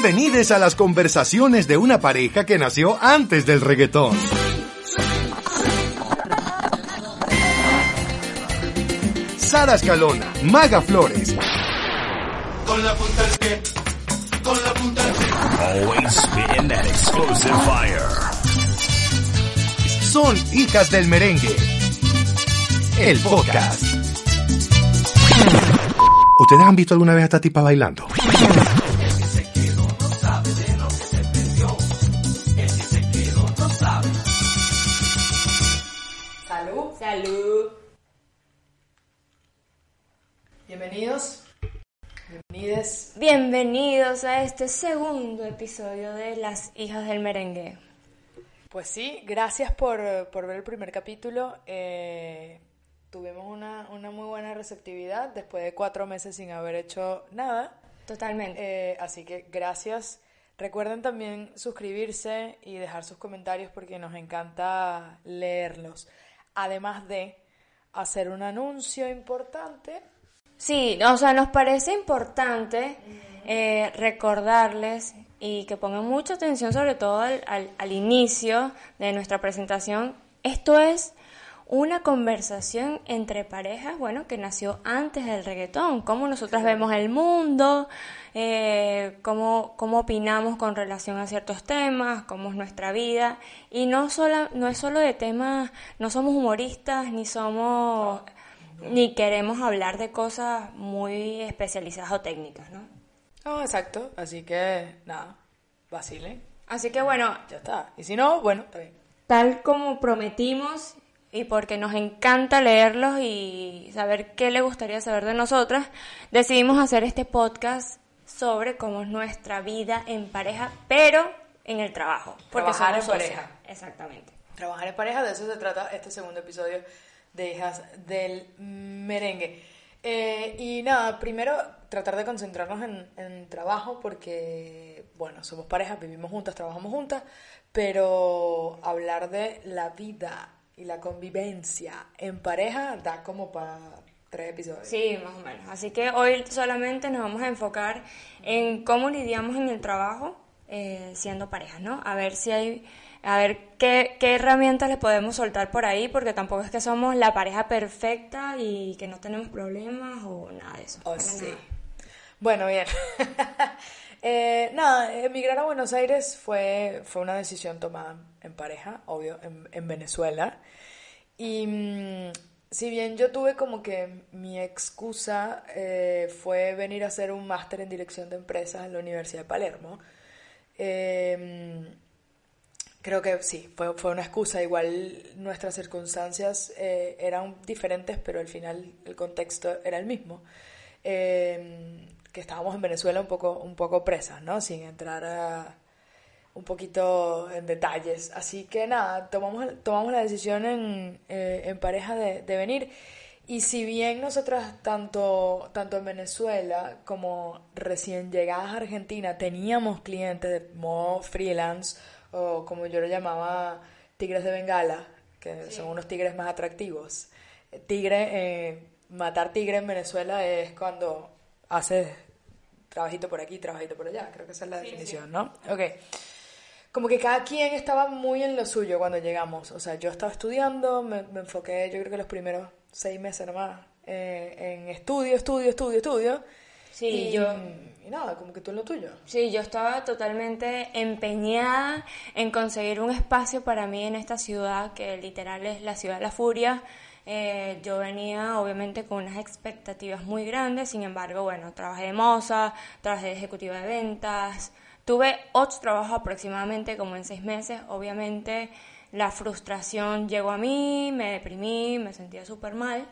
Bienvenidos a las conversaciones de una pareja que nació antes del reggaetón. Sara Escalona, Maga Flores. Con la punta del pie, con la punta del pie. Always spitting that explosive fire. Son hijas del merengue. El podcast. ¿Ustedes han visto alguna vez a esta tipa bailando? Bienvenides. Bienvenidos a este segundo episodio de Las hijas del merengue. Pues sí, gracias por, por ver el primer capítulo. Eh, tuvimos una, una muy buena receptividad después de cuatro meses sin haber hecho nada. Totalmente. Eh, así que gracias. Recuerden también suscribirse y dejar sus comentarios porque nos encanta leerlos. Además de hacer un anuncio importante. Sí, o sea, nos parece importante eh, recordarles y que pongan mucha atención sobre todo al, al- al inicio de nuestra presentación. Esto es una conversación entre parejas, bueno, que nació antes del reggaetón, cómo nosotras vemos el mundo, eh, cómo, cómo opinamos con relación a ciertos temas, cómo es nuestra vida. Y no, sola, no es solo de temas, no somos humoristas, ni somos, ni queremos hablar de cosas muy especializadas o técnicas, ¿no? Ah, exacto. Así que nada, vacilen. Así que bueno, Ya está. Y si no, bueno, está bien. tal como prometimos y porque nos encanta leerlos y saber qué le gustaría saber de nosotras, decidimos hacer este podcast sobre cómo es nuestra vida en pareja, pero en el trabajo. Porque Trabajar en socias. pareja. Exactamente. Trabajar en pareja, de eso se trata este segundo episodio de Hijas del Merengue. Eh, y nada, primero tratar de concentrarnos en, en trabajo porque, bueno, somos pareja, vivimos juntas, trabajamos juntas, pero hablar de la vida y la convivencia en pareja da como para tres episodios. Sí, más o menos. Así que hoy solamente nos vamos a enfocar en cómo lidiamos en el trabajo eh, siendo parejas, ¿no? A ver si hay, a ver qué, qué herramientas le podemos soltar por ahí, porque tampoco es que somos la pareja perfecta y que no tenemos problemas o nada de eso. Oh, sí. nada. Bueno, bien. Eh, nada, emigrar a Buenos Aires fue, fue una decisión tomada en pareja, obvio, en, en Venezuela. Y mm, si bien yo tuve como que mi excusa eh, fue venir a hacer un máster en dirección de empresas en la Universidad de Palermo, eh, Creo que sí, fue, fue una excusa. Igual nuestras circunstancias eh, eran diferentes, pero al final el contexto era el mismo. Eh, que estábamos en Venezuela un poco, un poco presas, ¿no? Sin entrar un poquito en detalles. Así que nada, tomamos, tomamos la decisión en, eh, en pareja de, de venir. Y si bien nosotras, tanto, tanto en Venezuela como recién llegadas a Argentina, teníamos clientes de modo freelance, o como yo lo llamaba, tigres de Bengala, que son unos tigres más atractivos. Tigre, eh, matar tigre en Venezuela es cuando haces trabajito por aquí, trabajito por allá. Creo que esa es la definición, ¿no? Ok. Como que cada quien estaba muy en lo suyo cuando llegamos. O sea, yo estaba estudiando, me, me enfoqué, yo creo que los primeros seis meses nomás, eh, en estudio, estudio, estudio, estudio. Sí, y, yo- Y nada, como que tú en lo tuyo. Sí, yo estaba totalmente empeñada en conseguir un espacio para mí en esta ciudad, que literal es la ciudad de la furia. Eh, yo venía obviamente con unas expectativas muy grandes, sin embargo, bueno, trabajé de moza, trabajé de ejecutiva de ventas, tuve ocho trabajos aproximadamente como en seis meses, obviamente la frustración llegó a mí, me deprimí, me sentía súper mal.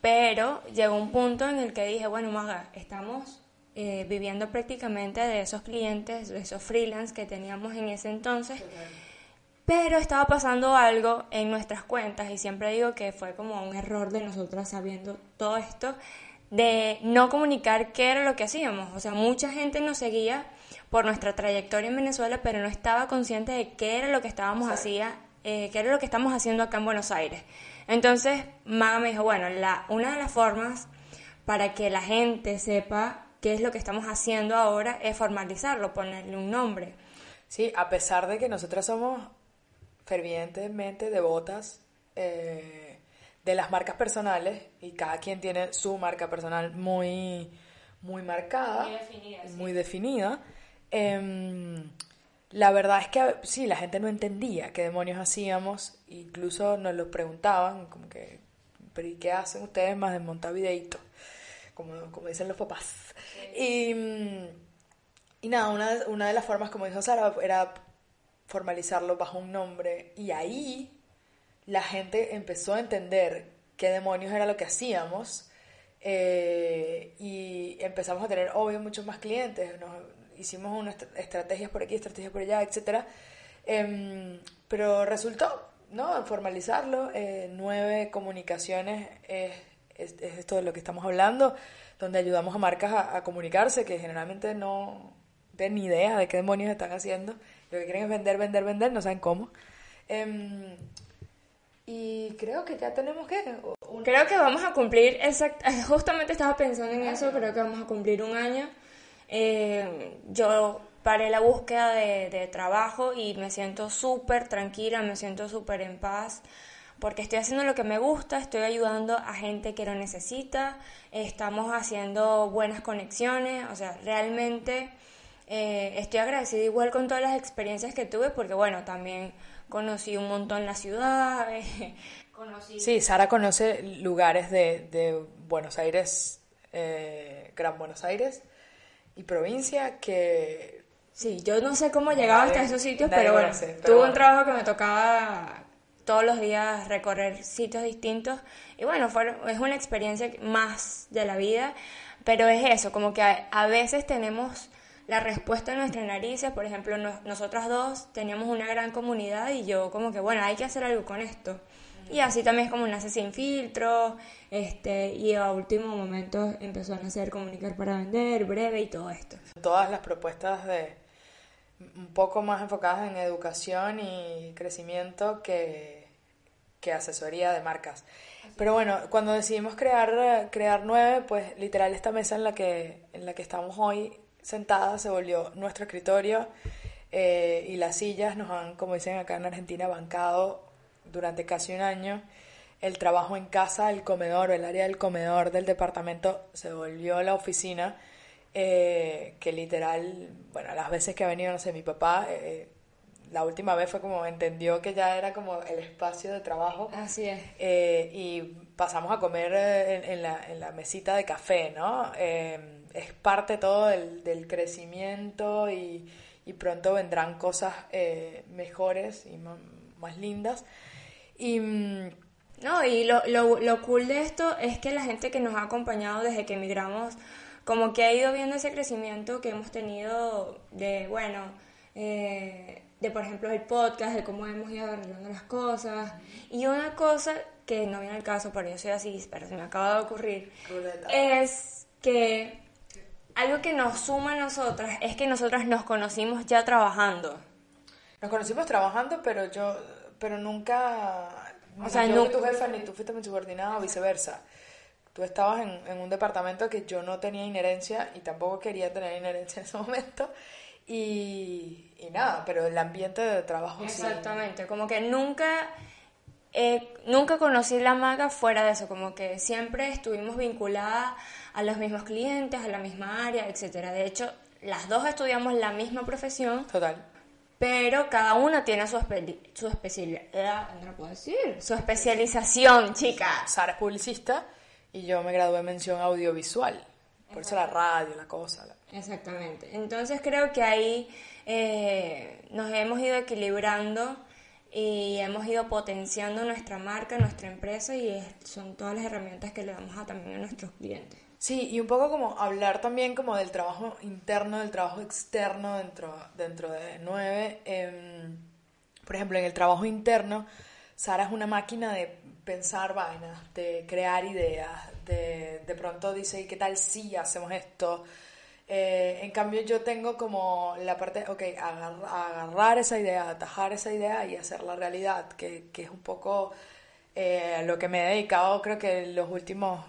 Pero llegó un punto en el que dije, bueno, Maga, estamos eh, viviendo prácticamente de esos clientes, de esos freelance que teníamos en ese entonces. Pero estaba pasando algo en nuestras cuentas y siempre digo que fue como un error de nosotras sabiendo todo esto, de no comunicar qué era lo que hacíamos. O sea, mucha gente nos seguía por nuestra trayectoria en Venezuela, pero no estaba consciente de qué era lo que estábamos hacía, eh, qué era lo que estamos haciendo acá en Buenos Aires. Entonces, Maga me dijo, bueno, la, una de las formas para que la gente sepa qué es lo que estamos haciendo ahora, es formalizarlo, ponerle un nombre. Sí, a pesar de que nosotras somos fervientemente devotas eh, de las marcas personales y cada quien tiene su marca personal muy, muy marcada, Muy definida, sí. muy definida, em, la verdad es que sí, la gente no entendía qué demonios hacíamos, incluso nos lo preguntaban, como que, pero ¿y qué hacen ustedes más de montar videitos? Como, como dicen los papás. Y, mm, y nada, una, de- una de las formas, como dijo Sara, era formalizarlo bajo un nombre. Y ahí la gente empezó a entender qué demonios era lo que hacíamos. eh, y empezamos a tener, obvio, muchos más clientes. Nos, hicimos unas estra- estrategias por aquí, estrategias por allá, etc. pero resultó, ¿no? Formalizarlo. eh, nueve comunicaciones es, es, es esto de lo que estamos hablando, donde ayudamos a marcas a, a comunicarse que generalmente no tienen ni idea de qué demonios están haciendo. Lo que quieren es vender, vender, vender, no saben cómo. Em, y creo que ya tenemos que... Creo que vamos a cumplir, exact- justamente estaba pensando en eso, creo que vamos a cumplir un año. Eh, yo paré la búsqueda de, trabajo y me siento súper tranquila, me siento súper en paz, porque estoy haciendo lo que me gusta, estoy ayudando a gente que lo necesita, estamos haciendo buenas conexiones, o sea, realmente eh, estoy agradecida igual con todas las experiencias que tuve, porque bueno, también conocí un montón la ciudad, conocí... Sí, Sara conoce lugares de, de Buenos Aires, eh, Gran Buenos Aires y provincia que... Sí, yo no sé cómo llegaba hasta esos sitios, pero bueno, pero tuve bueno. un trabajo que me tocaba todos los días recorrer sitios distintos y bueno, fue, es una experiencia más de la vida, pero es eso, como que a, a veces tenemos la respuesta en nuestras narices, por ejemplo, nos- nosotras dos teníamos una gran comunidad y yo como que, bueno, hay que hacer algo con esto. Y así también es como nace sin filtro, este, y a último momento empezó a nacer comunicar para vender, breve y todo esto. Todas las propuestas de un poco más enfocadas en educación y crecimiento que, que asesoría de marcas. Pero bueno, cuando decidimos crear, crear nueve, pues literal esta mesa en la que, en la que estamos hoy sentadas se volvió nuestro escritorio eh, y las sillas nos han, como dicen acá en Argentina, bancado durante casi un año. El trabajo en casa, el comedor, el área del comedor del departamento se volvió la oficina, eh, que literal, bueno, las veces que ha venido, no sé, mi papá, eh, la última vez fue como entendió que ya era como el espacio de trabajo. Así es. Eh, y pasamos a comer eh, en, en la, en la mesita de café, ¿no? Eh, es parte todo del, del crecimiento y, y pronto vendrán cosas eh, mejores y más lindas. Y mm, No, y lo, lo, lo cool de esto es que la gente que nos ha acompañado desde que emigramos, como que ha ido viendo ese crecimiento que hemos tenido de, bueno, eh, de por ejemplo el podcast, de cómo hemos ido arreglando las cosas. Y una cosa que no viene al caso, pero yo soy así, pero se me acaba de ocurrir, Ruleta. es que algo que nos suma a nosotras es que nosotras nos conocimos ya trabajando. nos conocimos trabajando, pero yo, pero nunca, O sea, yo fui tu jefa ni tú fuiste mi subordinada o viceversa. Tú estabas en, en un departamento que yo no tenía inherencia y tampoco quería tener inherencia en ese momento. Y, y nada, pero el ambiente de trabajo sí. Exactamente, como que nunca, eh, nunca conocí la maga fuera de eso, como que siempre estuvimos vinculadas a los mismos clientes, a la misma área, etcétera. De hecho, las dos estudiamos la misma profesión, Total. Pero cada una tiene su, espe- su especialidad, no lo puedo decir, su especialización, chicas. Sara es publicista y yo me gradué en mención audiovisual. Por eso la radio, la cosa. la- Exactamente. Entonces creo que ahí eh, nos hemos ido equilibrando y hemos ido potenciando nuestra marca, nuestra empresa y son todas las herramientas que le damos a, también a nuestros clientes. Sí, y un poco como hablar también como del trabajo interno, del trabajo externo dentro, dentro de Nueve. Em, por ejemplo, en el trabajo interno, Sara es una máquina de pensar vainas, de crear ideas, de, de pronto dice, ¿y qué tal si hacemos esto? Eh, en cambio, yo tengo como la parte, ok, agar- agarrar esa idea, atajar esa idea y hacerla realidad, que, que es un poco eh, lo que me he dedicado, creo que los últimos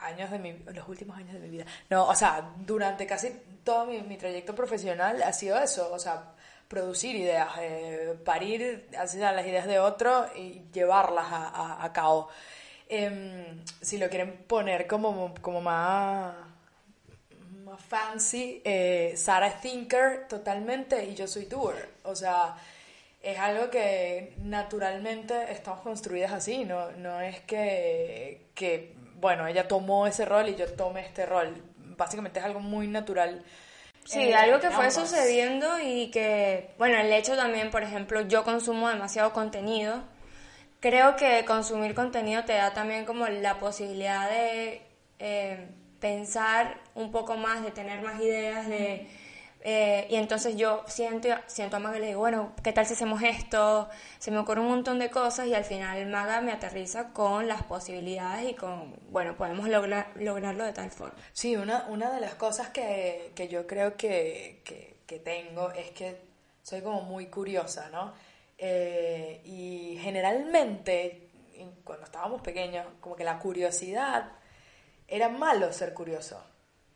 años de mi, los últimos años de mi vida. No, o sea, durante casi todo mi, mi trayecto profesional ha sido eso, o sea, producir ideas, eh, parir así, las ideas de otro y llevarlas a, cabo. Em, si lo quieren poner como, como más, más fancy, eh, Sara es thinker totalmente y yo soy doer. O sea, es algo que naturalmente estamos construidas así, no, no es que, bueno, ella tomó ese rol y yo tomé este rol. Básicamente es algo muy natural. Sí, eh, algo que fue sucediendo y que, bueno, el hecho también, por ejemplo, yo consumo demasiado contenido. Creo que consumir contenido te da también como la posibilidad de eh, pensar un poco más, de tener más ideas, de... eh, y entonces yo siento, siento a Maga y le digo, bueno, ¿qué tal si hacemos esto? Se me ocurre un montón de cosas y al final Maga me aterriza con las posibilidades y con, bueno, podemos lograr, lograrlo de tal forma. Sí, una, una de las cosas que, que yo creo que, que, que tengo es que soy como muy curiosa, ¿no? Eh, y generalmente, cuando estábamos pequeños, como que la curiosidad era malo ser curioso.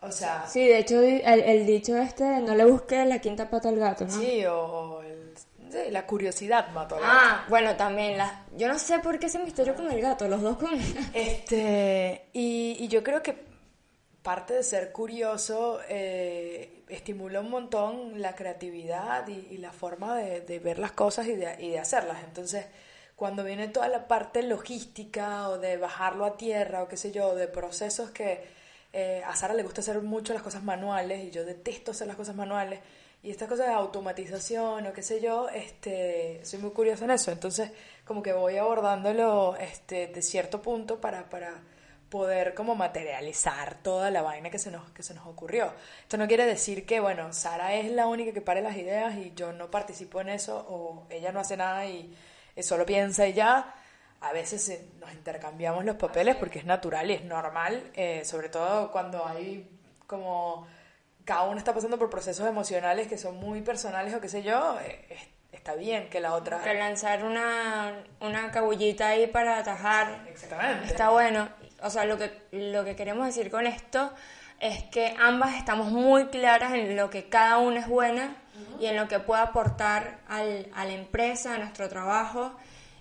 O sea, Sí, de hecho el, el dicho este, no le busque la quinta pata al gato, ¿no? sí, o, o el- sí, la curiosidad mató al gato. Ah, bueno, también la... Yo no sé por qué ese misterio con el gato, los dos con... Este, y, y yo creo que parte de ser curioso eh, estimula un montón la creatividad y, y la forma de, de ver las cosas y de, y de hacerlas. Entonces, cuando viene toda la parte logística o de bajarlo a tierra o qué sé yo, de procesos que eh, a Sara le gusta hacer mucho las cosas manuales y yo detesto hacer las cosas manuales. Y estas cosas de automatización o qué sé yo, este, soy muy curiosa en eso. Entonces, como que voy abordándolo este, de cierto punto para, para poder como materializar toda la vaina que se, nos, que se nos ocurrió. Esto no quiere decir que, bueno, Sara es la única que pare las ideas y yo no participo en eso o ella no hace nada y solo piensa y ya. A veces eh, nos intercambiamos los papeles porque es natural y es normal, eh, sobre todo cuando hay como cada uno está pasando por procesos emocionales que son muy personales o qué sé yo, eh, es- está bien que la otra... Que lanzar una, una cabullita ahí para atajar. Exactamente. Está bueno. O sea, lo que, lo que queremos decir con esto es que ambas estamos muy claras en lo que cada una es buena y en lo que puede aportar al, a la empresa, a nuestro trabajo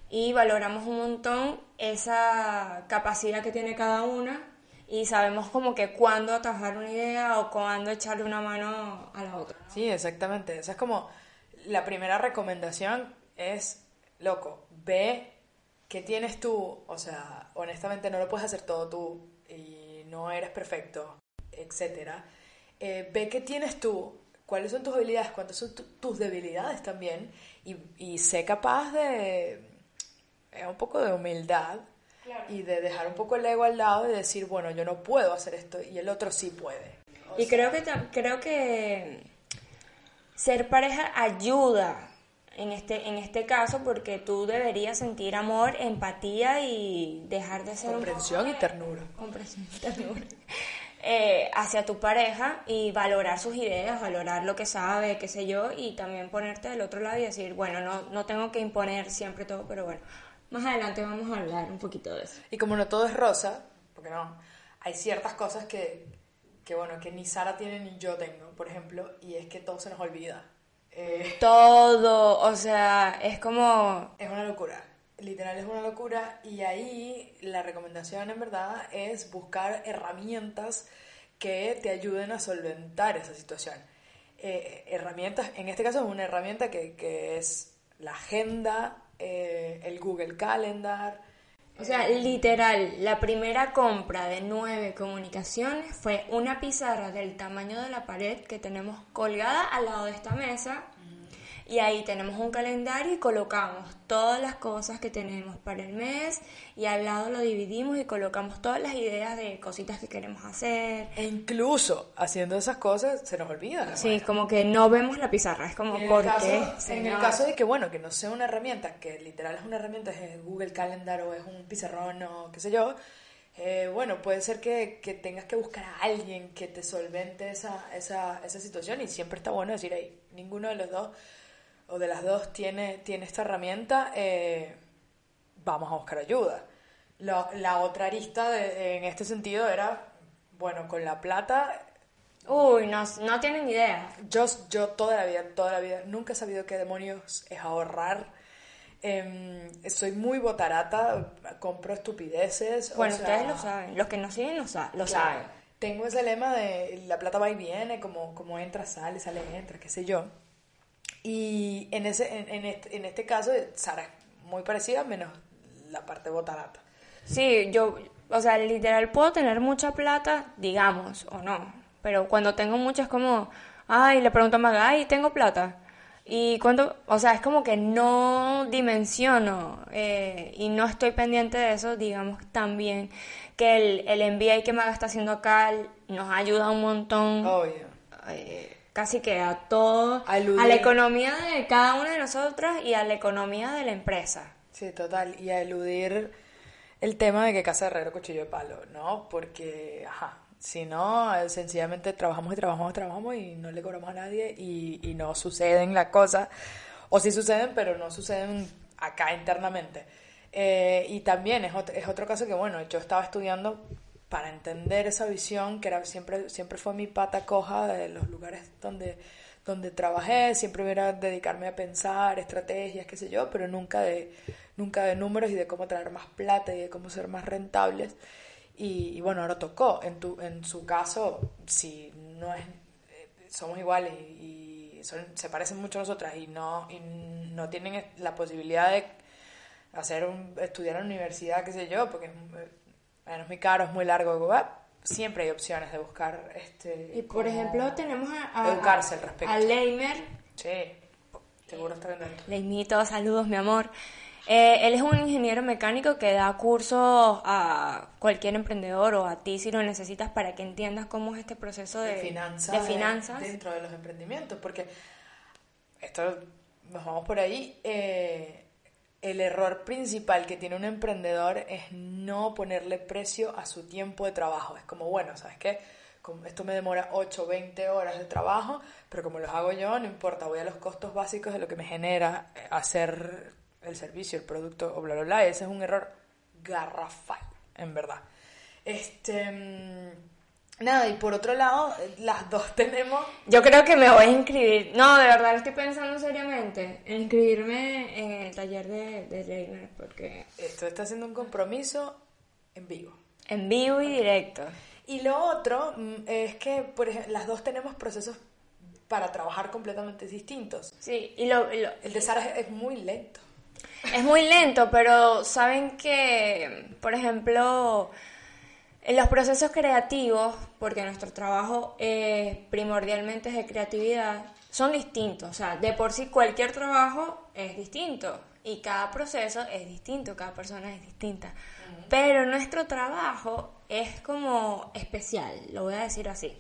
y valoramos un montón esa capacidad que tiene cada una y sabemos como que cuándo atajar una idea o cuándo echarle una mano a la otra. Sí, exactamente. Esa es como la primera recomendación es, loco, ve qué tienes tú, o sea, honestamente no lo puedes hacer todo tú y no eres perfecto, etcétera. Eh, ve qué tienes tú, cuáles son tus habilidades, cuántas son tu- tus debilidades también y, y sé capaz de eh, un poco de humildad y de dejar un poco el ego al lado y decir, bueno, yo no puedo hacer esto y el otro sí puede. Y creo que creo que ser pareja ayuda en este en este caso porque tú deberías sentir amor, empatía y dejar de ser un Comprensión y ternura. comprensión y ternura, eh, hacia tu pareja y valorar sus ideas, valorar lo que sabe, qué sé yo, y también ponerte del otro lado y decir, bueno, no, no tengo que imponer siempre todo, pero bueno, más adelante vamos a hablar un poquito de eso. Y como no todo es rosa, porque no, hay ciertas cosas que, que bueno, que ni Sara tiene ni yo tengo, por ejemplo, y es que todo se nos olvida. Eh, Todo, o sea, es como... es una locura, literal es una locura, y ahí la recomendación en verdad es buscar herramientas que te ayuden a solventar esa situación. Eh, herramientas, en este caso es una herramienta que, que es la agenda, eh, el Google Calendar, O sea, literal, la primera compra de nueve comunicaciones fue una pizarra del tamaño de la pared que tenemos colgada al lado de esta mesa. Y ahí tenemos un calendario y colocamos todas las cosas que tenemos para el mes y al lado lo dividimos y colocamos todas las ideas de cositas que queremos hacer. E incluso haciendo esas cosas se nos olvida. Sí, como que no vemos la pizarra, es como, En el, ¿por caso, qué? en el caso de que, bueno, que no sea una herramienta, que literal es una herramienta, es Google Calendar o es un pizarrón o qué sé yo, eh, bueno, puede ser que, que tengas que buscar a alguien que te solvente esa, esa, esa situación y siempre está bueno decir, hey, ninguno de los dos o de las dos tiene, tiene esta herramienta, eh, vamos a buscar ayuda. La otra arista de- en este sentido era, bueno, con la plata, Uy, no, no tienen idea. yo, yo toda la vida, toda la vida, nunca he sabido qué demonios es ahorrar. Em, soy muy botarata, compro estupideces. o Bueno, sea, ustedes lo saben. Los que nos siguen lo, sa- lo Claro. saben. Tengo ese lema de la plata va y viene, como, como entra, sale, sale, entra, qué sé yo. Y en, ese, en, en este, en este caso, Sara es muy parecida, menos la parte botarata. Sí, yo, o sea, literal puedo tener mucha plata, digamos, o no. Pero cuando tengo mucha es como, ay, le pregunto a Maga, ay, tengo plata. Y cuando, o sea, es como que no dimensiono eh, y no estoy pendiente de eso, digamos también que el, el MBA que Maga está haciendo acá nos ayuda un montón eh, casi que a todo, A la economía de cada una de nosotras y a la economía de la empresa. Sí, total. Y a eludir el tema de que casa herrero, cuchillo de palo, ¿no? Porque, ajá, si no, eh, sencillamente trabajamos y trabajamos y trabajamos y no le cobramos a nadie y, y no suceden las cosas. O sí suceden, pero no suceden acá internamente. Eh, y también es otro, es otro caso que, bueno, yo estaba estudiando para entender esa visión, que era siempre, siempre fue mi pata coja de los lugares donde, donde trabajé, siempre era dedicarme a pensar estrategias, qué sé yo, pero nunca de, nunca de números y de cómo traer más plata y de cómo ser más rentables. Y, y bueno, ahora tocó. En, tu, en su caso, si no es, eh, somos iguales y, son, se parecen mucho a nosotras y no, y no tienen la posibilidad de hacer un, estudiar en la universidad, qué sé yo, porque muy- bueno, es muy caro, es muy largo, ¿verdad? siempre hay opciones de buscar este Y por ejemplo tenemos a, a- educarse al respecto. a Leimer, Sí, seguro está viendo esto. Leimito, saludos mi amor. Eh, él es un ingeniero mecánico que da cursos a cualquier emprendedor o a ti si lo necesitas para que entiendas cómo es este proceso de, de finanzas, de finanzas. dentro de los emprendimientos, porque esto nos vamos por ahí. eh, el error principal que tiene un emprendedor es no ponerle precio a su tiempo de trabajo. Es como, bueno, ¿sabes qué? Esto me demora 8, 20 horas de trabajo, pero como los hago yo, no importa, voy a los costos básicos de lo que me genera eh, hacer el servicio, el producto o bla, bla, bla. Ese es un error garrafal, en verdad. Este. Nada, y por otro lado, las dos tenemos. Yo creo que me voy a inscribir. No, de verdad estoy pensando seriamente en inscribirme en el taller de, de porque Esto está haciendo un compromiso en vivo. en vivo y directo. Y lo otro mm, es que, por ejemplo, las dos tenemos procesos para trabajar completamente distintos. Sí, y lo, y lo- El de Sara es, es muy lento. Es muy lento, pero saben que, por ejemplo, en los procesos creativos, porque nuestro trabajo eh, primordialmente es de creatividad, son distintos. O sea, de por sí cualquier trabajo es distinto y cada proceso es distinto, cada persona es distinta. Pero nuestro trabajo es como especial, lo voy a decir así.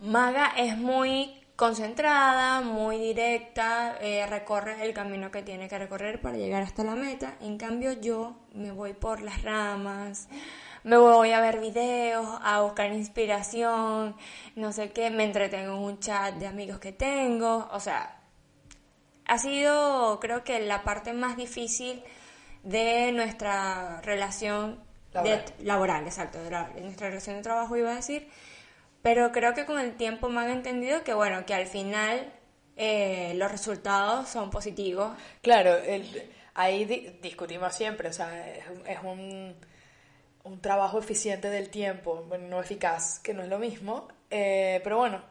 Maga es muy concentrada, muy directa, eh, recorre el camino que tiene que recorrer para llegar hasta la meta. En cambio yo me voy por las ramas, me voy a ver videos, a buscar inspiración, no sé qué, me entretengo en un chat de amigos que tengo, o sea, ha sido creo que la parte más difícil de nuestra relación Laboral. de- laboral, exacto, de, la- de nuestra relación de trabajo iba a decir, pero creo que con el tiempo me han entendido que bueno, que al final eh, los resultados son positivos. Claro, el- ahí di- discutimos siempre, o sea, es un, un trabajo eficiente del tiempo, bueno, no eficaz, que no es lo mismo, eh, pero bueno,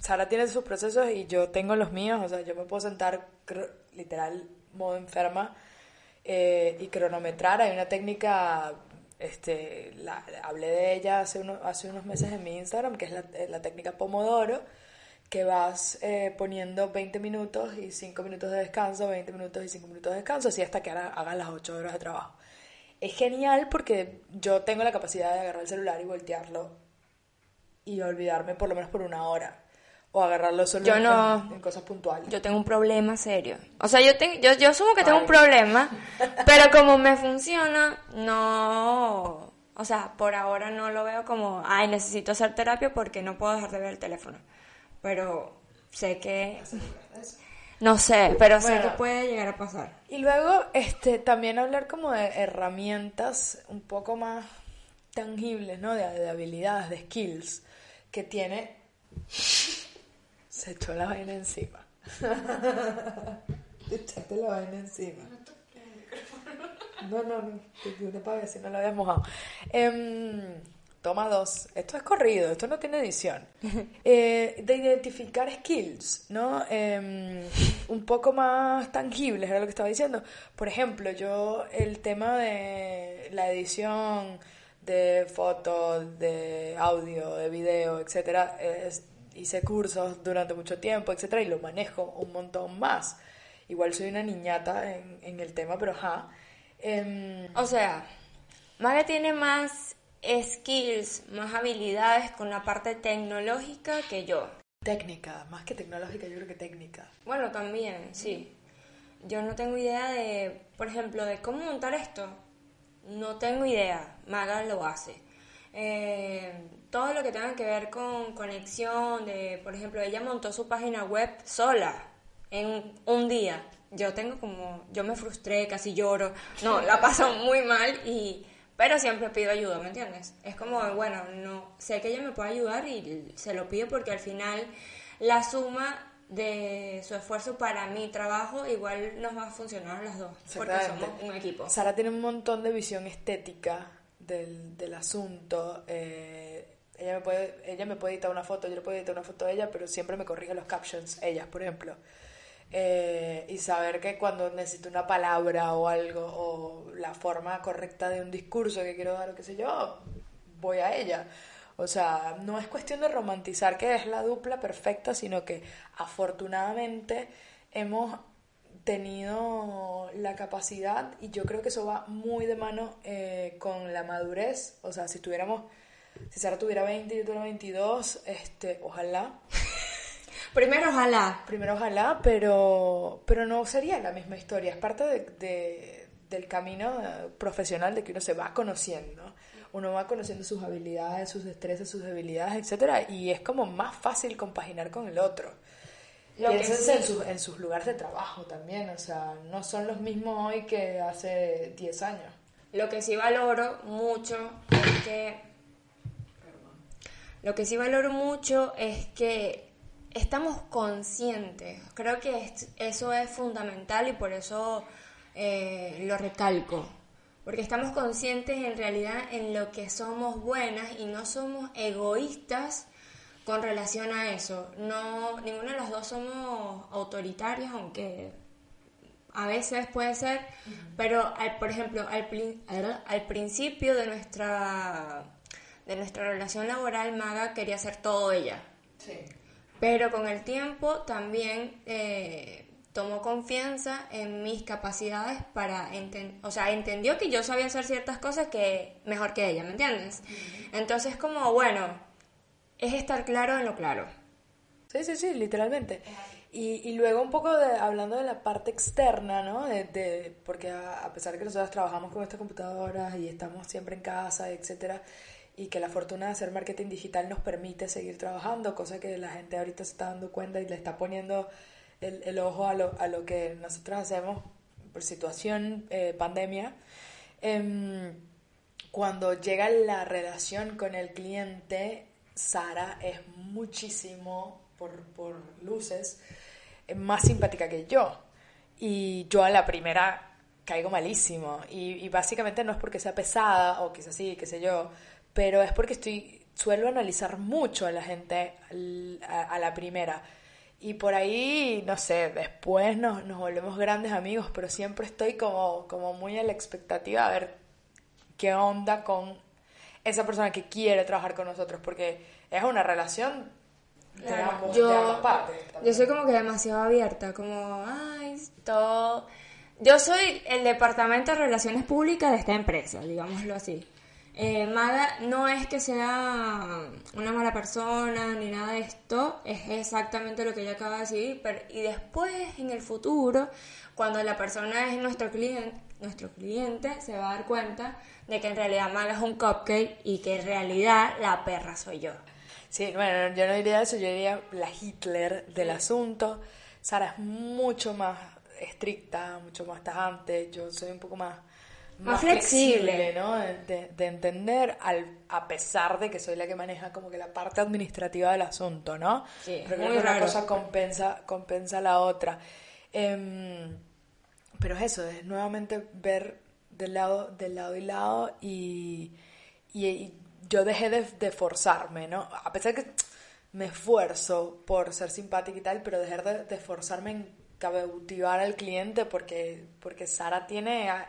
Sara tiene sus procesos y yo tengo los míos, o sea, yo me puedo sentar literal modo enferma eh, y cronometrar, hay una técnica, este, hablé de ella hace, uno- hace unos meses en mi Instagram, que es la, la técnica Pomodoro, que vas eh, poniendo 20 minutos y 5 minutos de descanso, 20 minutos y 5 minutos de descanso, así hasta que haga- hagas las 8 horas de trabajo. Es genial porque yo tengo la capacidad de agarrar el celular y voltearlo y olvidarme por lo menos por una hora. O agarrarlo solo Yo en- no. en, cosas puntuales. Yo tengo un problema serio. O sea, yo, te- yo, yo asumo que tengo un problema, pero como me funciona, no... O sea, por ahora no lo veo como, ay, necesito hacer terapia porque no puedo dejar de ver el teléfono. Pero sé que... No sé, pero sé Bueno. que puede llegar a pasar. Y luego, este, también hablar como de herramientas un poco más tangibles, ¿no? De, de habilidades, de skills que tiene. Se echó la vaina encima. Te echaste la vaina encima. No, no, no. Te te para ver si no lo habías mojado. Em, toma dos. Esto es corrido, esto no tiene edición. Eh, de identificar skills, ¿no? Em, un poco más tangibles, era lo que estaba diciendo. Por ejemplo, yo el tema de la edición de fotos, de audio, de video, etcétera, es- hice cursos durante mucho tiempo, etcétera, y lo manejo un montón más. Igual soy una niñata en, en el tema, pero ajá. Em, O sea, Maga tiene más skills, más habilidades con la parte tecnológica que yo. técnica, más que tecnológica, yo creo que técnica. Bueno, también, sí. Yo no tengo idea de, por ejemplo, de cómo montar esto. No tengo idea. Maga lo hace. Eh, todo lo que tenga que ver con conexión, de, por ejemplo, ella montó su página web sola en un día. Yo tengo como, yo me frustré, casi lloro. No, la paso muy mal y, pero siempre pido ayuda, ¿me entiendes? Es como, bueno, no, sé que ella me puede ayudar y se lo pido porque al final la suma de su esfuerzo para mi trabajo igual nos va a funcionar a las dos, porque somos un equipo. Sara tiene un montón de visión estética del, del asunto. eh, ella, me puede, ella me puede editar una foto, yo le puedo editar una foto de ella, pero siempre me corrige los captions, ellas, por ejemplo. Eh, y saber que cuando necesito una palabra o algo, o la forma correcta de un discurso que quiero dar o qué sé yo, voy a ella. O sea, no es cuestión de romantizar que es la dupla perfecta, sino que afortunadamente hemos tenido la capacidad y yo creo que eso va muy de mano eh, con la madurez. O sea, si tuviéramos, si Sara tuviera 20 y yo tuviera 22, este, ojalá, Primero, ojalá. primero ojalá, pero, pero no sería la misma historia. Es parte de, de- del camino profesional de que uno se va conociendo. Uno va conociendo sus habilidades, sus destrezas, sus debilidades, etcétera, y es como más fácil compaginar con el otro. Lo que Piénsense sí- en, sus, en sus lugares de trabajo también, o sea, no son los mismos hoy que hace 10 años. Lo que sí valoro mucho es que. Lo que sí valoro mucho es que estamos conscientes. Creo que es- eso es fundamental y por eso eh, lo recalco. Porque estamos conscientes en realidad en lo que somos buenas y no somos egoístas con relación a eso. No, ninguna de las dos somos autoritarias, aunque a veces puede ser, pero al- por ejemplo, al, al- al principio de nuestra, de nuestra relación laboral, Maga quería hacer todo ella. Pero con el tiempo también eh, tomó confianza en mis capacidades para entender, o sea, entendió que yo sabía hacer ciertas cosas que mejor que ella, ¿me entiendes? Entonces como, bueno, es estar claro en lo claro. Sí, sí, sí, literalmente. Y, y luego un poco de, hablando de la parte externa, ¿no? De, de- porque a, a pesar de que nosotros trabajamos con estas computadoras y estamos siempre en casa, etcétera, y que la fortuna de hacer marketing digital nos permite seguir trabajando, cosa que la gente ahorita se está dando cuenta y le está poniendo el, el ojo a lo, a lo que nosotros hacemos por situación eh, pandemia. Em, cuando llega la relación con el cliente, Sara es muchísimo, por, por luces, eh, más simpática que yo. Y yo a la primera caigo malísimo. Y, y básicamente no es porque sea pesada o quizás sí, qué sé yo, pero es porque estoy, suelo analizar mucho a la gente a, a la primera. Y por ahí, no sé, después nos, nos volvemos grandes amigos, pero siempre estoy como, como muy a la expectativa a ver qué onda con esa persona que quiere trabajar con nosotros, porque es una relación de, ambos- de yo, ambas partes. yo soy como que demasiado abierta, como, ay, todo. Yo soy el departamento de relaciones públicas de esta empresa, digámoslo así. Eh, Maga no es que sea una mala persona ni nada de esto, es exactamente lo que ella acaba de decir, pero, y después en el futuro, cuando la persona es nuestro cliente, nuestro cliente se va a dar cuenta de que en realidad Maga es un cupcake y que en realidad la perra soy yo. Sí, bueno, yo no diría eso, yo diría la Hitler del asunto. Sara es mucho más estricta, mucho más tajante, yo soy un poco más, Más flexible. ¿no? De, de entender, al, a pesar de que soy la que maneja como que la parte administrativa del asunto, ¿no? Sí, Pero creo una cosa compensa, compensa la otra. Em, pero es eso, es nuevamente ver del lado, del lado y lado y, y- y yo dejé de, de forzarme, ¿no? A pesar que me esfuerzo por ser simpática y tal, pero dejar de, de esforzarme en cautivar al cliente porque, porque Sara tiene... a-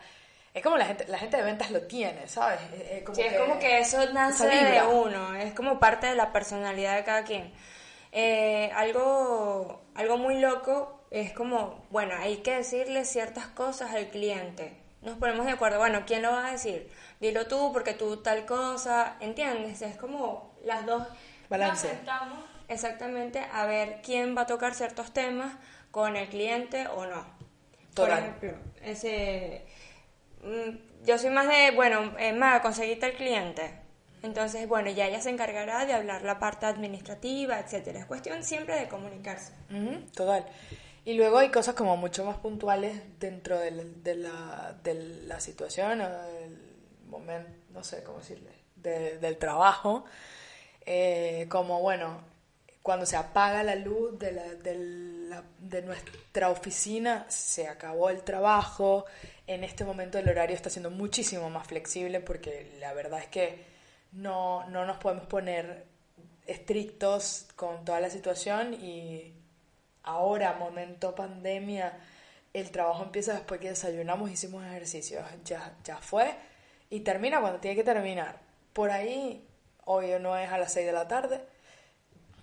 Es como la gente, la gente de ventas lo tiene, ¿sabes? Es- es como Sí, es como que eso nace de uno, es como parte de la personalidad de cada quien. Eh, algo, algo muy loco es como, bueno, hay que decirle ciertas cosas al cliente. Nos ponemos de acuerdo, bueno, ¿quién lo va a decir? Dilo tú porque tú tal cosa, ¿entiendes? Es como las dos Balance. nos sentamos exactamente a ver quién va a tocar ciertos temas con el cliente o no. Por ejemplo, ese yo soy más de, bueno, es más, conseguirte el cliente. Entonces, bueno, ya ella se encargará de hablar la parte administrativa, etcétera. Es cuestión siempre de comunicarse. Total. Y luego hay cosas como mucho más puntuales dentro del- de, la, de la situación o del momento, no sé cómo decirle, de- del trabajo. Eh, como, bueno, cuando se apaga la luz de, la, de, la- de nuestra oficina, se acabó el trabajo. En este momento el horario está siendo muchísimo más flexible porque la verdad es que no, no nos podemos poner estrictos con toda la situación y ahora, momento pandemia, el trabajo empieza después que desayunamos, hicimos ejercicios, ya, ya fue y termina cuando tiene que terminar. Por ahí, obvio no es a las 6 de la tarde,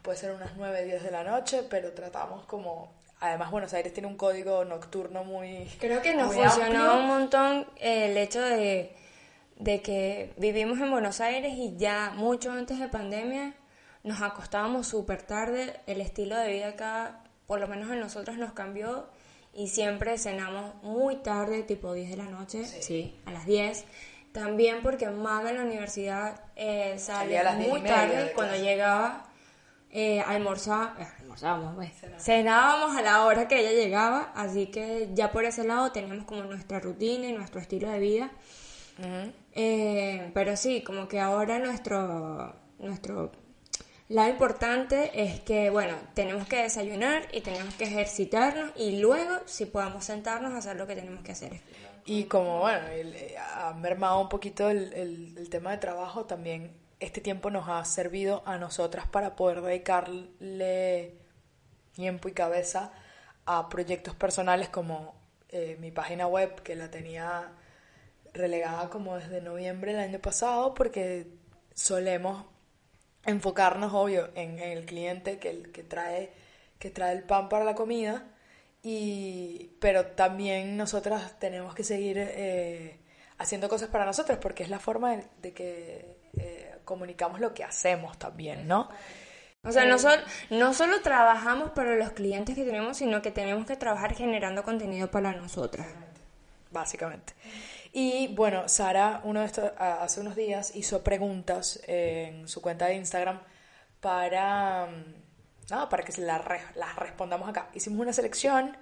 puede ser unas 9, 10 de la noche, pero tratamos como... Además, Buenos Aires tiene un código nocturno muy... Creo que nos funcionó amplio. un montón el hecho de, de que vivimos en Buenos Aires y ya mucho antes de pandemia nos acostábamos súper tarde. El estilo de vida acá, por lo menos en nosotros, nos cambió y siempre cenamos muy tarde, tipo 10 de la noche, sí, a las 10. También porque Maga en la universidad eh, Salía salía a las diez y muy media tarde de cuando clase. llegaba eh, almorzá- eh, almorzábamos, pues. cenábamos a la hora que ella llegaba, así que ya por ese lado teníamos como nuestra rutina y nuestro estilo de vida. Eh, pero sí, como que ahora nuestro, nuestro lado importante es que, bueno, tenemos que desayunar y tenemos que ejercitarnos y luego, si podamos sentarnos a hacer lo que tenemos que hacer. Y como, bueno, el- eh, ha mermado un poquito el, el- el tema de trabajo, también este tiempo nos ha servido a nosotras para poder dedicarle tiempo y cabeza a proyectos personales como eh, mi página web, que la tenía relegada como desde noviembre del año pasado, porque solemos enfocarnos, obvio, en, en el cliente que, que, trae, que trae el pan para la comida, y, pero también nosotras tenemos que seguir eh, haciendo cosas para nosotros, porque es la forma de, de que eh, comunicamos lo que hacemos también, ¿no? O sea, no, sol- no solo trabajamos para los clientes que tenemos, sino que tenemos que trabajar generando contenido para nosotras. básicamente. Y bueno, Sara uno de estos, hace unos días hizo preguntas en su cuenta de Instagram para, mm, para que las, las respondamos acá. Hicimos una selección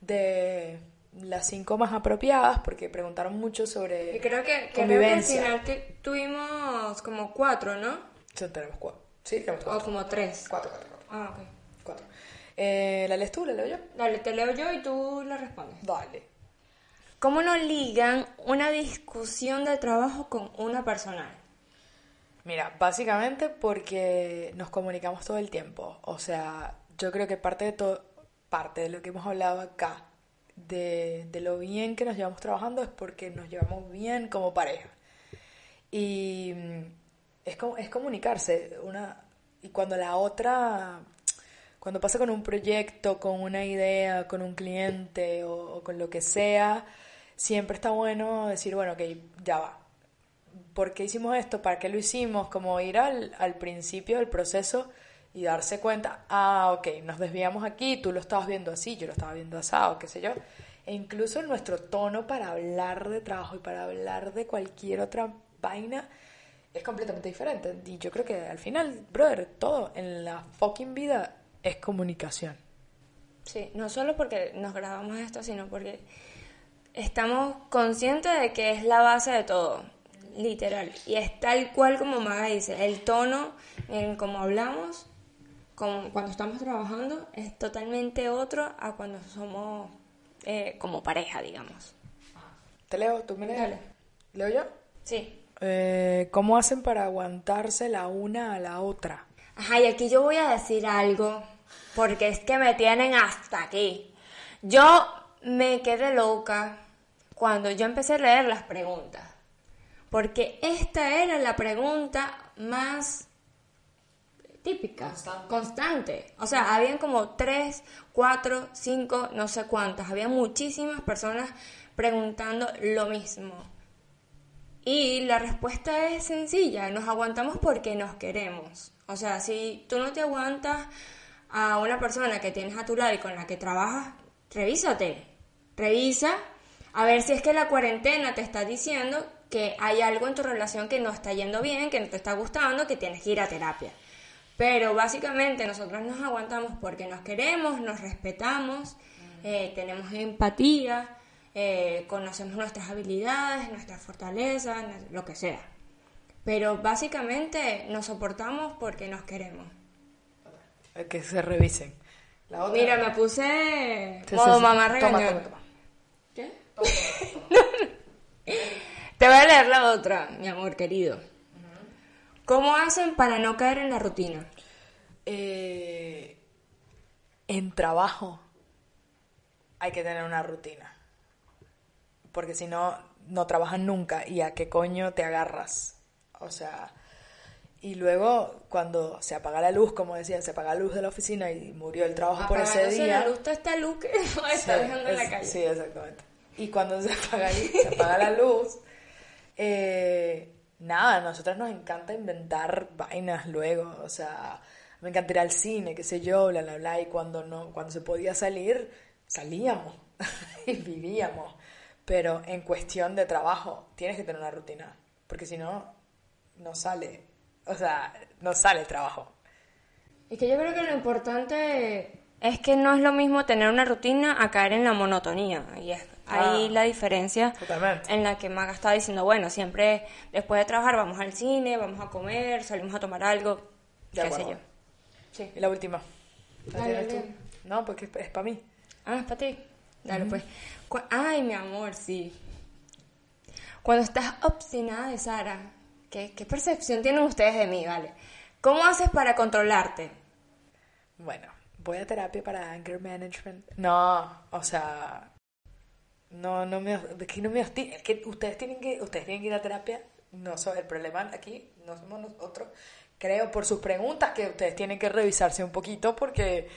de las cinco más apropiadas porque preguntaron mucho sobre Y creo que, creo que al convivencia. final tuvimos como cuatro, ¿no? Sí, tenemos cuatro. Sí, tenemos O cuatro. como tres. Cuatro, cuatro, cuatro. Ah, ok. cuatro. Eh, ¿La lees tú? ¿La leo yo? Dale, te leo yo y tú le respondes. Dale. ¿Cómo no ligan una discusión de trabajo con una personal? Mira, básicamente porque nos comunicamos todo el tiempo. O sea, yo creo que parte de todo, parte de lo que hemos hablado acá, de, de lo bien que nos llevamos trabajando, es porque nos llevamos bien como pareja. Y mm, es, es comunicarse. Una, y cuando la otra, cuando pasa con un proyecto, con una idea, con un cliente o, con lo que sea, siempre está bueno decir, bueno, ok, ya va. ¿Por qué hicimos esto? ¿Para qué lo hicimos? Como ir al, al principio del proceso y darse cuenta, ah, ok, nos desviamos aquí, tú lo estabas viendo así, yo lo estaba viendo asado, qué sé yo. E incluso nuestro tono para hablar de trabajo y para hablar de cualquier otra vaina es completamente diferente. Y yo creo que al final, brother, todo en la fucking vida es comunicación. Sí, no solo porque nos grabamos esto, sino porque estamos conscientes de que es la base de todo, literal. Y es tal cual como Maga dice, el tono en cómo hablamos, cuando estamos trabajando, es totalmente otro a cuando somos eh, como pareja, digamos. ¿Te leo? ¿Tú me lees? Dale. ¿Leo yo? Sí. Eh, ¿Cómo hacen para aguantarse la una a la otra? Ajá, y aquí yo voy a decir algo, porque es que me tienen hasta aquí. Yo me quedé loca cuando yo empecé a leer las preguntas, porque esta era la pregunta más típica, constante. O sea, habían como tres, cuatro, cinco, no sé cuántas, había muchísimas personas preguntando lo mismo. Y la respuesta es sencilla, nos aguantamos porque nos queremos. O sea, si tú no te aguantas a una persona que tienes a tu lado y con la que trabajas, revísate. Revisa a ver si es que la cuarentena te está diciendo que hay algo en tu relación que no está yendo bien, que no te está gustando, que tienes que ir a terapia. Pero básicamente nosotros nos aguantamos porque nos queremos, nos respetamos, eh, tenemos empatía, eh, conocemos nuestras habilidades, nuestras fortalezas, lo que sea. Pero básicamente nos soportamos porque nos queremos. Que se revisen. La otra- Mira, me puse Sí, modo sí, sí. mamá Toma, regañona. toma, toma. ¿Qué? Te voy a leer la otra, mi amor querido. ¿Cómo hacen para no caer en la rutina? Eh, en trabajo hay que tener una rutina. Porque si no, no trabajan nunca. ¿Y a qué coño te agarras? O sea, y luego cuando se apaga la luz, como decía, se apaga la luz de la oficina y murió el trabajo por ese día. la luz está esta luz que está Sí, dejando en la calle. Sí, exactamente. Y cuando se apaga, se apaga la luz, eh, nada, a nosotros nos encanta inventar vainas luego, o sea, me encanta ir al cine, qué sé yo, bla, bla, bla, y cuando, no, cuando se podía salir, salíamos y vivíamos. Pero en cuestión de trabajo, tienes que tener una rutina, porque si no, no sale, o sea, no sale el trabajo. Es que yo creo que lo importante es que no es lo mismo tener una rutina a caer en la monotonía. Y es ahí Ah, la diferencia totalmente. en la que Maga estaba diciendo, bueno, siempre después de trabajar vamos al cine, vamos a comer, salimos a tomar algo, De qué sé yo. Sí. Y la última. ¿La Dale, tú? No, porque es, para mí. Ah, es para ti. Dale, pues. Cu- Ay, mi amor, sí. Cuando estás obstinada de Sara, ¿qué, ¿qué percepción tienen ustedes de mí, vale? ¿Cómo haces para controlarte? Bueno, voy a terapia para anger management. No, o sea, no, no me, es que no me hosti- es que ustedes tienen que, ustedes tienen que ir a terapia. No el problema aquí no somos nosotros. Creo por sus preguntas que ustedes tienen que revisarse un poquito porque,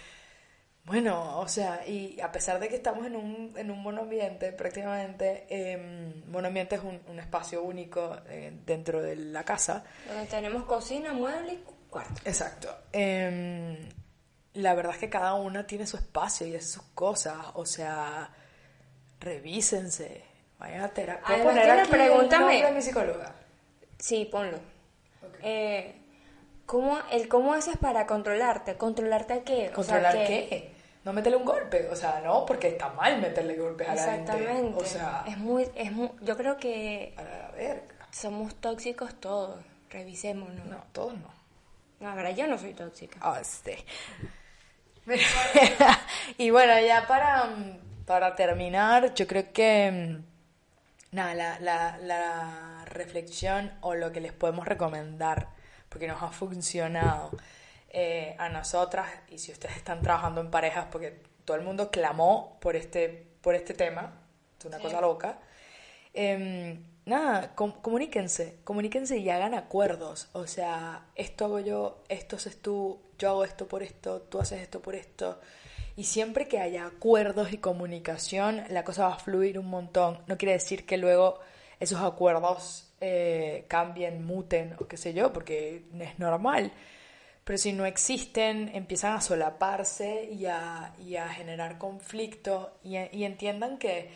bueno, o sea, y a pesar de que estamos en un, en un monoambiente, prácticamente, eh, monoambiente es un, un espacio único eh, dentro de la casa. Donde tenemos cocina, mueble y cuarto. Exacto. Em, la verdad es que cada una tiene su espacio y sus cosas. O sea, revísense. Vayan a terapia. Además, ¿Puedo que poner aquí preguntan el nombre me- de mi psicóloga? Sí, ponlo. Eh, ¿cómo, el ¿Cómo haces para controlarte? ¿Controlarte a qué? O sea, ¿Controlar que- qué? No meterle un golpe. O sea, no, porque está mal meterle golpes a la gente. Exactamente. O sea, es muy, es muy, yo creo que a la verga. somos tóxicos todos. Revisémonos. No, todos no. No, verdad, yo no soy tóxica. Ah, sí. y bueno, ya para, para terminar, yo creo que mm, nada, la, la, la reflexión o lo que les podemos recomendar, porque nos ha funcionado eh, a nosotras, y si ustedes están trabajando en parejas, porque todo el mundo clamó por este, por este tema, es una cosa loca. Em, nada, com- comuníquense, comuníquense y hagan acuerdos. O sea, esto hago yo, esto haces tú, yo hago esto por esto, tú haces esto por esto. Y siempre que haya acuerdos y comunicación, la cosa va a fluir un montón. No quiere decir que luego esos acuerdos eh, cambien, muten o qué sé yo, porque es normal. Pero si no existen, empiezan a solaparse y a, y a generar conflicto y, y entiendan que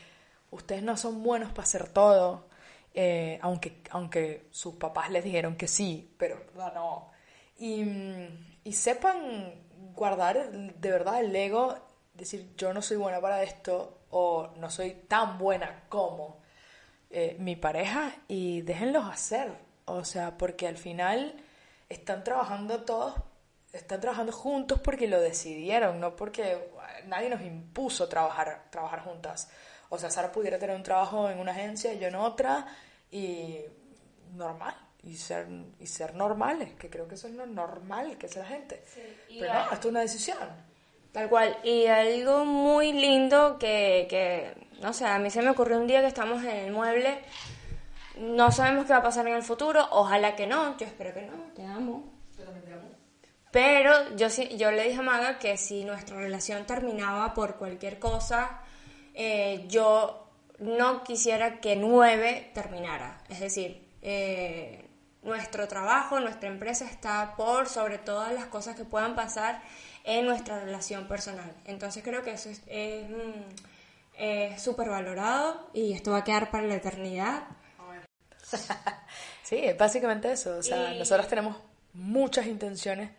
ustedes no son buenos para hacer todo, eh, aunque, aunque sus papás les dijeron que sí, pero no. Y, y sepan guardar de verdad el ego decir yo no soy buena para esto o no soy tan buena como eh, mi pareja y déjenlos hacer. O sea, porque al final están trabajando todos, están trabajando juntos porque lo decidieron, no porque nadie nos impuso trabajar, trabajar juntas. O sea, Sara pudiera tener un trabajo en una agencia, yo en otra, y normal, y ser, y ser normales, que creo que eso es lo normal que es la gente. Pero no, esto es una decisión. Tal cual. Y algo muy lindo que, que, no sé, a mí se me ocurrió un día que estamos en el mueble. No sabemos qué va a pasar en el futuro. Ojalá que no. Yo espero que no. Te amo. Pero yo, yo le dije a Maga que si nuestra relación terminaba por cualquier cosa, eh, yo no quisiera que nueve terminara. Es decir, eh, nuestro trabajo, nuestra empresa está por sobre todas las cosas que puedan pasar en nuestra relación personal. Entonces creo que eso es es, mm, es súper valorado y esto va a quedar para la eternidad. Sí, es básicamente eso. O sea, Y- nosotros tenemos muchas intenciones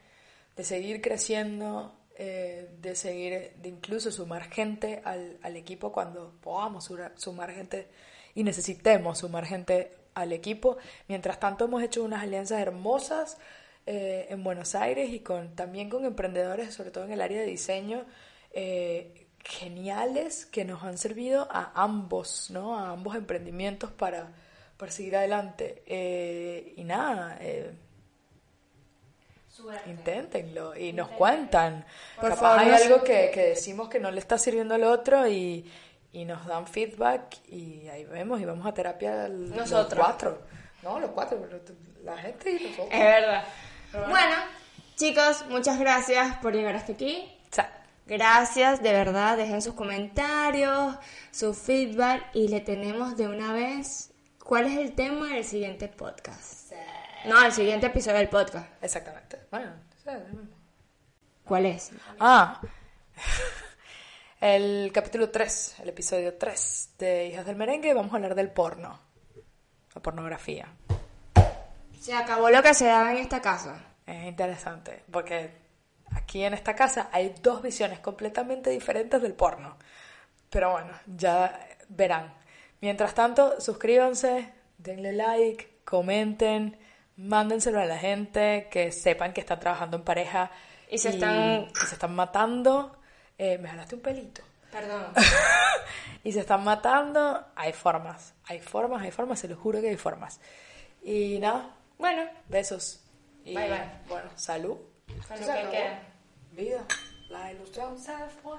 de seguir creciendo, eh, de seguir, de incluso sumar gente al, al equipo cuando podamos sumar gente y necesitemos sumar gente al equipo. Mientras tanto, hemos hecho unas alianzas hermosas eh, en Buenos Aires y con, también con emprendedores, sobre todo en el área de diseño, eh, geniales que nos han servido a ambos, ¿no? A ambos emprendimientos para, para seguir adelante. Eh, y nada, eh, inténtenlo y nos cuentan. Por Capaz favor, hay algo que, que decimos que no le está sirviendo al otro y, y nos dan feedback y ahí vemos y vamos a terapia el- los Nosotros. cuatro. No, los cuatro, pero la gente y nosotros. Es verdad. Bueno, chicos, muchas gracias por llegar hasta aquí. Gracias, de verdad, dejen sus comentarios, su feedback y le tenemos de una vez cuál es el tema del siguiente podcast. No, el siguiente episodio del podcast. exactamente. Bueno, sea, ¿Cuál es? Ah, el capítulo 3, el episodio 3 de Hijas del Merengue, vamos a hablar del porno, la pornografía. Se acabó lo que se daba en esta casa. Es interesante, porque aquí en esta casa hay dos visiones completamente diferentes del porno. Pero bueno, ya verán. Mientras tanto, suscríbanse, denle like, comenten, mándenselo a la gente, que sepan que están trabajando en pareja Y se están- y se están matando. Eh, me jalaste un pelito. Perdón. y se están matando. Hay formas, hay formas, hay formas, se los juro que hay formas. Y nada, Bueno, besos. Y Bye, bye. bueno, salud. Con Se lo que acabó. queda. Vida. La ilusión se fue.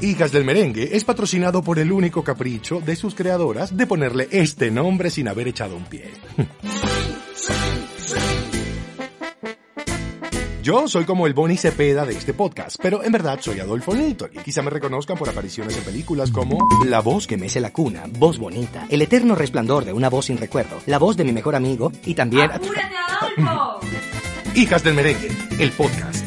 Hijas del Merengue es patrocinado por el único capricho de sus creadoras de ponerle este nombre sin haber echado un pie. Yo soy como el Bonnie Cepeda de este podcast, pero en verdad soy Adolfo Newton y quizá me reconozcan por apariciones en películas como La voz que mece la cuna, voz bonita, el eterno resplandor de una voz sin recuerdo, la voz de mi mejor amigo y también... ¡Apúrate, Adolfo! Hijas del Merengue, el podcast.